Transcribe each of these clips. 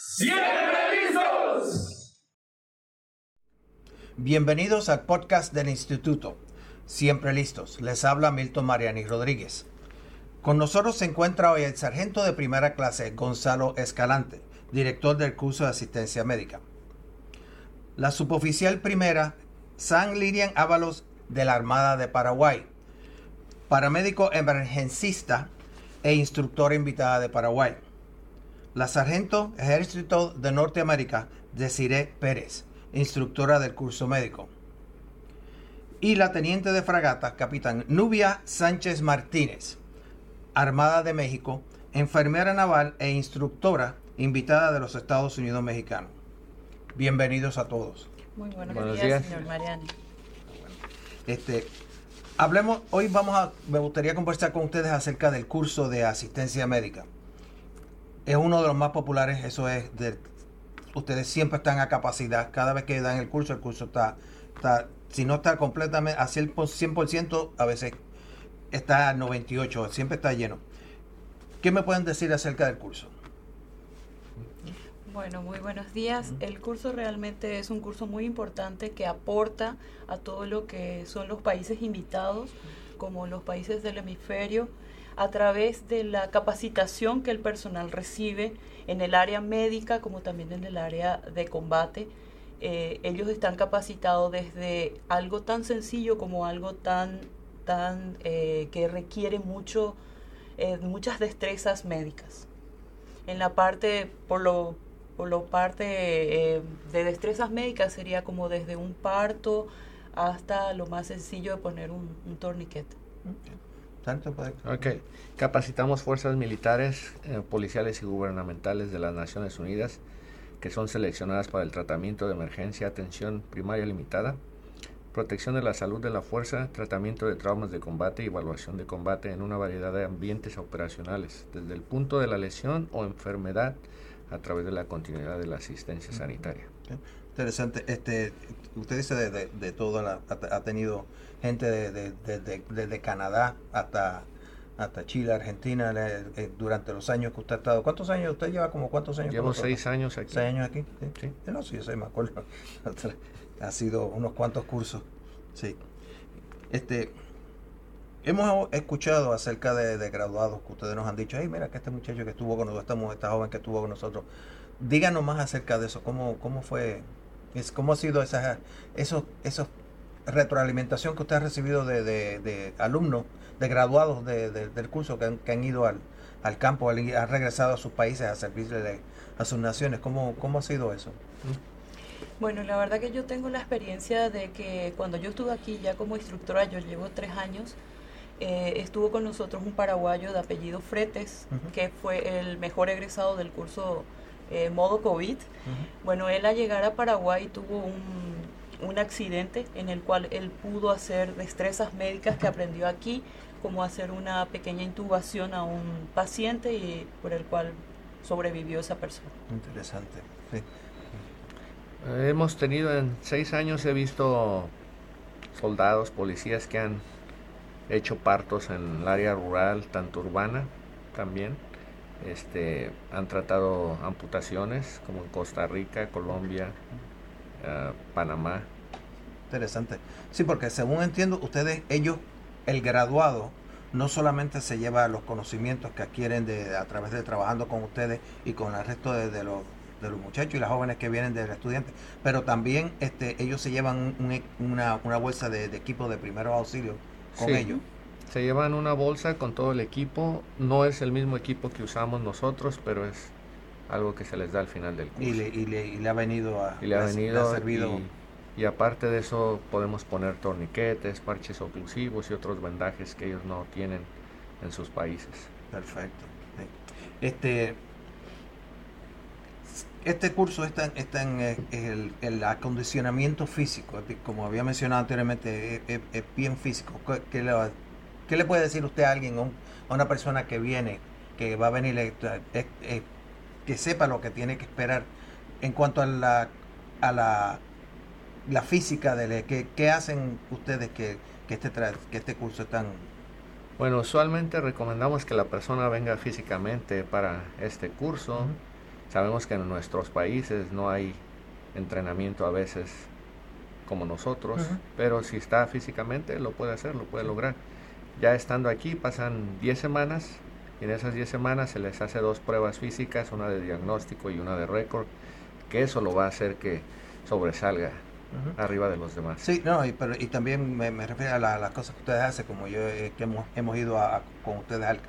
¡Siempre listos! Bienvenidos al podcast del Instituto. Siempre listos. Les habla Milton Mariani Rodríguez. Con nosotros se encuentra hoy el sargento de primera clase Gonzalo Escalante, director del curso de asistencia médica. La suboficial primera San Lilian Ábalos de la Armada de Paraguay, paramédico emergencista e instructora invitada de Paraguay. La sargento Ejército de Norteamérica Desiree Pérez, instructora del curso médico. Y la teniente de fragata, capitán Nubia Sánchez Martínez, Armada de México, enfermera naval e instructora invitada de los Estados Unidos mexicanos. Bienvenidos a todos. Muy buenos, Buenos días, días. señor Mariani. Este, hablemos, hoy vamos a, me gustaría conversar con ustedes acerca del curso de asistencia médica. Es uno de los más populares, eso es, de, ustedes siempre están a capacidad, cada vez que dan el curso, el curso está, está si no está completamente a 100%, a veces está a 98, siempre está lleno. ¿Qué me pueden decir acerca del curso? Bueno, muy buenos días. El curso realmente es un curso muy importante que aporta a todo lo que son los países invitados, como los países del hemisferio, a través de la capacitación que el personal recibe en el área médica como también en el área de combate. Eh, ellos están capacitados desde algo tan sencillo como algo tan, tan eh, que requiere mucho, eh, muchas destrezas médicas. En la parte, por lo, por lo parte de destrezas médicas sería como desde un parto hasta lo más sencillo de poner un torniquete. Tanto Ok. Capacitamos fuerzas militares, eh, policiales y gubernamentales de las Naciones Unidas que son seleccionadas para el tratamiento de emergencia, atención primaria limitada, protección de la salud de la fuerza, tratamiento de traumas de combate y evaluación de combate en una variedad de ambientes operacionales, desde el punto de la lesión o enfermedad a través de la continuidad de la asistencia sanitaria. Interesante. Este, usted dice de, de, de todo, la, ha, ha tenido gente de, de, de- de- desde Canadá hasta, hasta Chile, Argentina, le- eh, durante los años que usted ha estado. ¿Cuántos años? ¿Usted lleva como cuántos años? Llevo seis años aquí. ¿Seis años aquí? Sí. Sí. Sí, No, sí, me acuerdo. ha sido unos cuantos cursos. Sí. Este, hemos escuchado acerca de, de graduados que ustedes nos han dicho, hey, mira que este muchacho que estuvo con nosotros, esta, esta joven que estuvo con nosotros. Díganos más acerca de eso. ¿Cómo, cómo fue? Es, ¿Cómo ha sido esa, esos, esos retroalimentación que usted ha recibido de, de- de alumnos, de graduados de- de- del curso que han, que han ido al, al campo, han, han regresado a sus países a servirle a sus naciones? ¿Cómo, cómo ha sido eso? Bueno, la verdad que yo tengo la experiencia de que cuando yo estuve aquí ya como instructora, yo llevo tres años, eh, estuvo con nosotros un paraguayo de apellido Fretes, que fue el mejor egresado del curso eh, modo COVID. Bueno, él al llegar a Paraguay tuvo un, un accidente en el cual él pudo hacer destrezas médicas que aprendió aquí, como hacer una pequeña intubación a un paciente y por el cual sobrevivió esa persona. Interesante. Sí. Eh, Hemos tenido en seis años, he visto soldados, policías que han hecho partos en el área rural, tanto urbana también. Este, han tratado amputaciones como en Costa Rica, Colombia, eh, Panamá. Interesante. Sí, porque según entiendo, ustedes, ellos, el graduado, no solamente se lleva los conocimientos que adquieren de, a través de trabajando con ustedes y con el resto de, de los, de los muchachos y las jóvenes que vienen del estudiante, pero también este, ellos se llevan un- un una, una bolsa de, de equipo de primeros auxilios con Sí. ellos. Se llevan una bolsa con todo el equipo. No es el mismo equipo que usamos nosotros, pero es algo que se les da al final del curso. Y le, y, le, y le ha venido a, y le ha le venido servido. y, y aparte de eso podemos poner torniquetes, parches oclusivos y otros vendajes que ellos no tienen en sus países. Perfecto. Este, este curso está, en- está en eh, el, el acondicionamiento físico, como había mencionado anteriormente, es, es- es bien físico. ¿Qué, qué le, qué le puede decir usted a alguien, a, un- a una persona que viene, que va a venir, eh, eh, eh, que sepa lo que tiene que esperar en cuanto a la, a la, la física de ¿qué, qué hacen ustedes que, que, este, que este curso es tan... Bueno, usualmente recomendamos que la persona venga físicamente para este curso. Sabemos que en nuestros países no hay entrenamiento a veces como nosotros, pero si está físicamente lo puede hacer, lo puede lograr. Ya estando aquí pasan 10 semanas y en esas 10 semanas se les hace dos pruebas físicas, una de diagnóstico y una de récord, que eso lo va a hacer que sobresalga arriba de los demás. Sí, no, y, pero, y también me, refiero a las cosas que ustedes hacen, como yo, eh, que hemos, hemos ido a, con ustedes al,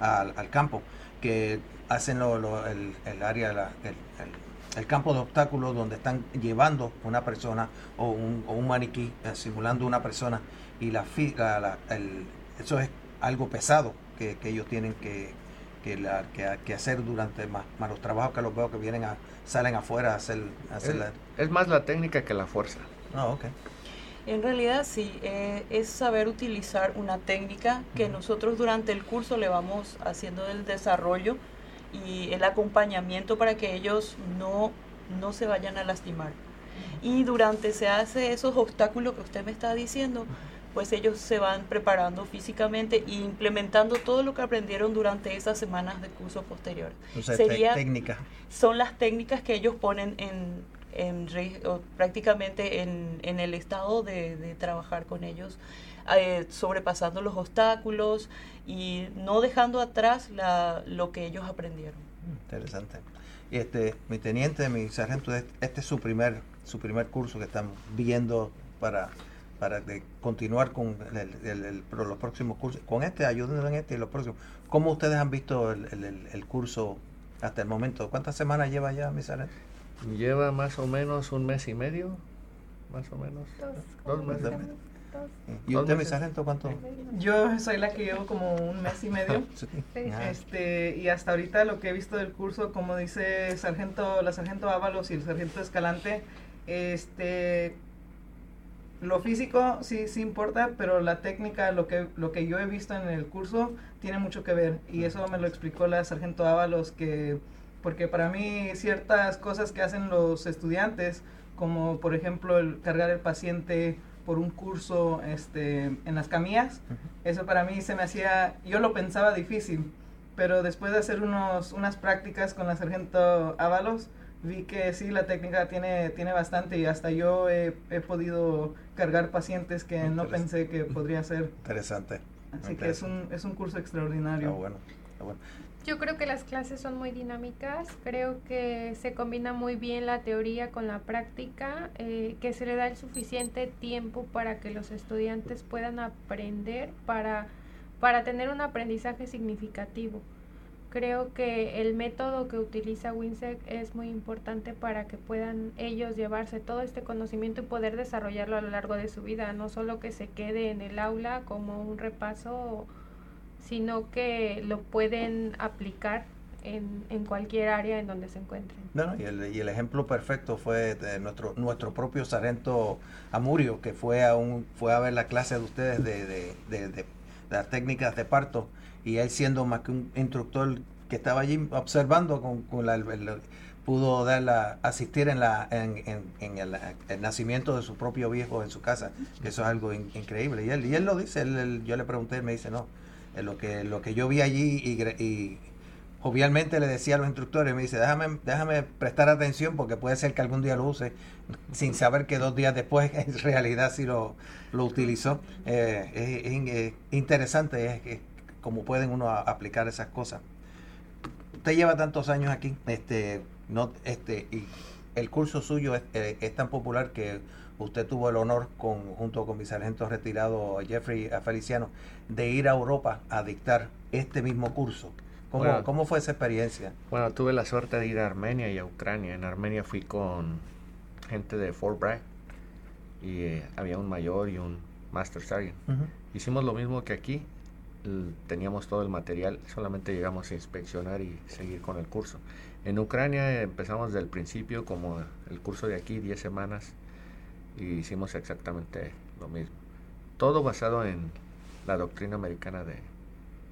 al, al, campo, que hacen lo, el, el, área, el, el, campo de obstáculos donde están llevando una persona o un, o un maniquí eh, simulando una persona y la, la, el, eso es algo pesado que, que ellos tienen que, que, la, que, hacer durante más, más, los trabajos que los veo que vienen a salen afuera a hacer, hacer es, más la técnica que la fuerza. Ah, ok. En realidad sí, eh, es saber utilizar una técnica que nosotros durante el curso le vamos haciendo el desarrollo y el acompañamiento para que ellos no, no se vayan a lastimar. Y durante se hace esos obstáculos que usted me está diciendo, pues ellos se van preparando físicamente e implementando todo lo que aprendieron durante esas semanas de curso posterior. Sería, técnica. Son las técnicas que ellos ponen en, en prácticamente en, en, el estado de, trabajar con ellos, eh, sobrepasando los obstáculos y no dejando atrás la, lo que ellos aprendieron. Interesante. Y este, mi teniente, mi sargento, este es su primer, su primer curso que están viendo para para continuar con el, los próximos cursos. Con este, ayúdenos en este y los próximos. ¿Cómo ustedes han visto el, curso hasta el momento? ¿Cuántas semanas lleva ya, mi Lleva más o menos un mes y medio, más o menos. Dos, meses. ¿Y usted, mi sargento, cuánto? Yo soy la que llevo como un mes y medio. Ah. este, y hasta ahorita lo que he visto del curso, como dice sargento, la sargento Ábalos y el sargento Escalante, este lo físico sí, sí importa, pero la técnica, lo que, lo que yo he visto en el curso, tiene mucho que ver. Y eso me lo explicó la sargento Ábalos, que, porque para mí ciertas cosas que hacen los estudiantes, como por ejemplo el cargar el paciente por un curso este, en las camillas, eso para mí se me hacía, yo lo pensaba difícil, pero después de hacer unos, unas prácticas con la sargento Ábalos, vi que sí, la técnica tiene, tiene bastante y hasta yo he, podido cargar pacientes que no pensé que podría ser. Interesante. Así que es un, es un curso extraordinario. bueno, bueno. Yo creo que las clases son muy dinámicas, creo que se combina muy bien la teoría con la práctica, eh, que se le da el suficiente tiempo para que los estudiantes puedan aprender para, para tener un aprendizaje significativo. Creo que el método que utiliza WINSEC es muy importante para que puedan ellos llevarse todo este conocimiento y poder desarrollarlo a lo largo de su vida, no solo que se quede en el aula como un repaso, sino que lo pueden aplicar en, en cualquier área en donde se encuentren. y, el, y el ejemplo perfecto fue nuestro nuestro propio sargento Amurio, que fue a, un, fue a ver la clase de ustedes de, de, de, las técnicas de parto y él siendo más que un instructor que estaba allí observando con, la, pudo dar la, asistir en, la, en, en, el, nacimiento de su propio viejo en su casa, que eso es algo increíble. Y él, y él lo dice, él, yo le pregunté, me dice, no, lo que, lo que yo vi allí y, obviamente le decía a los instructores, me dice, déjame, déjame prestar atención porque puede ser que algún día lo use, sin saber que dos días después en realidad sí lo, lo utilizó. Eh, es, interesante, es, como pueden uno aplicar esas cosas. Usted lleva tantos años aquí, este, no, este, y el curso suyo eh, es, tan popular que usted tuvo el honor, con, junto con mi sargento retirado Jeffrey Feliciano, de ir a Europa a dictar este mismo curso. ¿Cómo, ¿Cómo, fue esa experiencia? Bueno, tuve la suerte de ir a Armenia y a Ucrania. En Armenia fui con gente de Fort Bragg y eh, había un mayor y un master sergeant. Hicimos lo mismo que aquí, teníamos todo el material, solamente llegamos a inspeccionar y seguir con el curso. En Ucrania empezamos desde el principio, como el curso de aquí, 10 semanas, y hicimos exactamente lo mismo. Todo basado en la doctrina americana de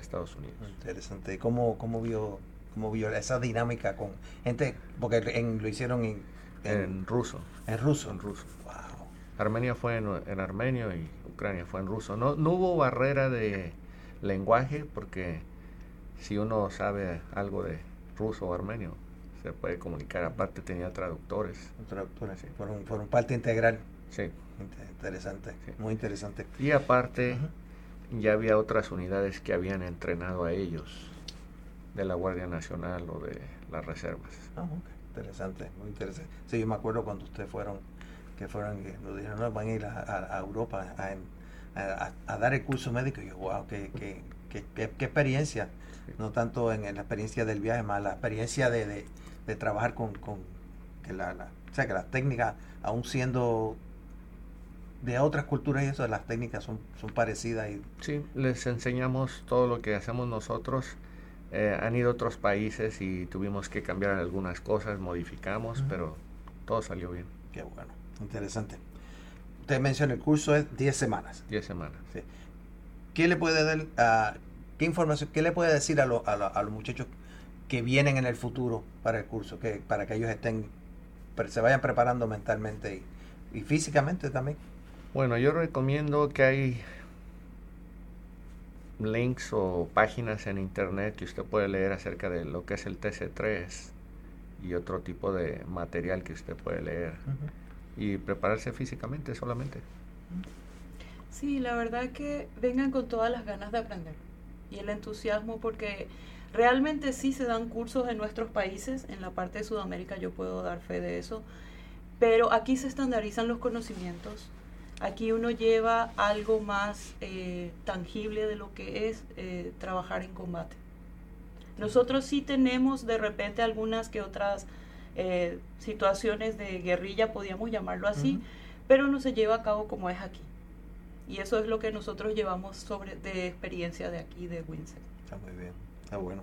Estados Unidos. Interesante. ¿Y cómo, cómo, vio, cómo vio esa dinámica con gente? Porque en, lo hicieron en, en, ruso. En ruso. En ruso. Armenia fue en, en armenio y Ucrania fue en ruso. No, no hubo barrera de lenguaje, porque si uno sabe algo de ruso o armenio, se puede comunicar. Aparte tenía traductores. Traductores, sí. Fueron, fueron parte integral. Sí. Interesante, muy interesante. Y aparte, ya había otras unidades que habían entrenado a ellos, de la Guardia Nacional o de las reservas. Ah, Interesante, muy interesante. Sí, yo me acuerdo cuando ustedes fueron, que fueron, que nos dijeron, no, van a ir a, Europa a, dar el curso médico. Y yo, wow, qué, qué, qué, qué, experiencia. No tanto en, la experiencia del viaje, más la experiencia de, de, trabajar con, con que la, o sea, que las técnicas, aún siendo de otras culturas y eso, las técnicas son, son parecidas. Y... Sí, les enseñamos todo lo que hacemos nosotros eh, han ido a otros países y tuvimos que cambiar algunas cosas, modificamos, pero todo salió bien. Qué bueno, interesante. Usted menciona el curso es 10 semanas. 10 semanas. ¿Qué le puede dar, uh, qué información, qué le puede decir a, a, los muchachos que vienen en el futuro para el curso, que para que ellos estén, se vayan preparando mentalmente y, y físicamente también? Bueno, yo recomiendo que hay links o páginas en internet que usted puede leer acerca de lo que es el TC3 y otro tipo de material que usted puede leer y prepararse físicamente solamente. Sí, la verdad que vengan con todas las ganas de aprender y el entusiasmo porque realmente sí se dan cursos en nuestros países, en la parte de Sudamérica yo puedo dar fe de eso, pero aquí se estandarizan los conocimientos, Aquí uno lleva algo más eh, tangible de lo que es eh, trabajar en combate. Nosotros sí tenemos de repente algunas que otras eh, situaciones de guerrilla, podríamos llamarlo así, pero no se lleva a cabo como es aquí. Y eso es lo que nosotros llevamos sobre de experiencia de aquí, de Windsor. Está muy bien, está bueno.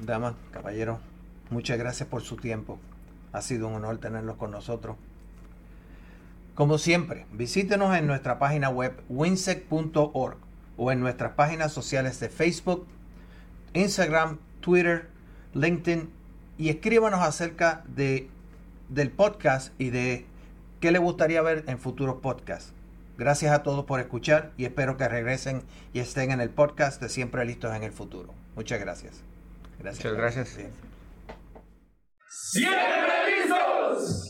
Dama, caballero, muchas gracias por su tiempo. Ha sido un honor tenerlos con nosotros. Como siempre, visítenos en nuestra página web winsec.org o en nuestras páginas sociales de Facebook, Instagram, Twitter, LinkedIn y escríbanos acerca de, del podcast y de qué le gustaría ver en futuros podcasts. Gracias a todos por escuchar y espero que regresen y estén en el podcast de Siempre Listos en el Futuro. Muchas gracias. gracias. Muchas gracias. Siempre listos.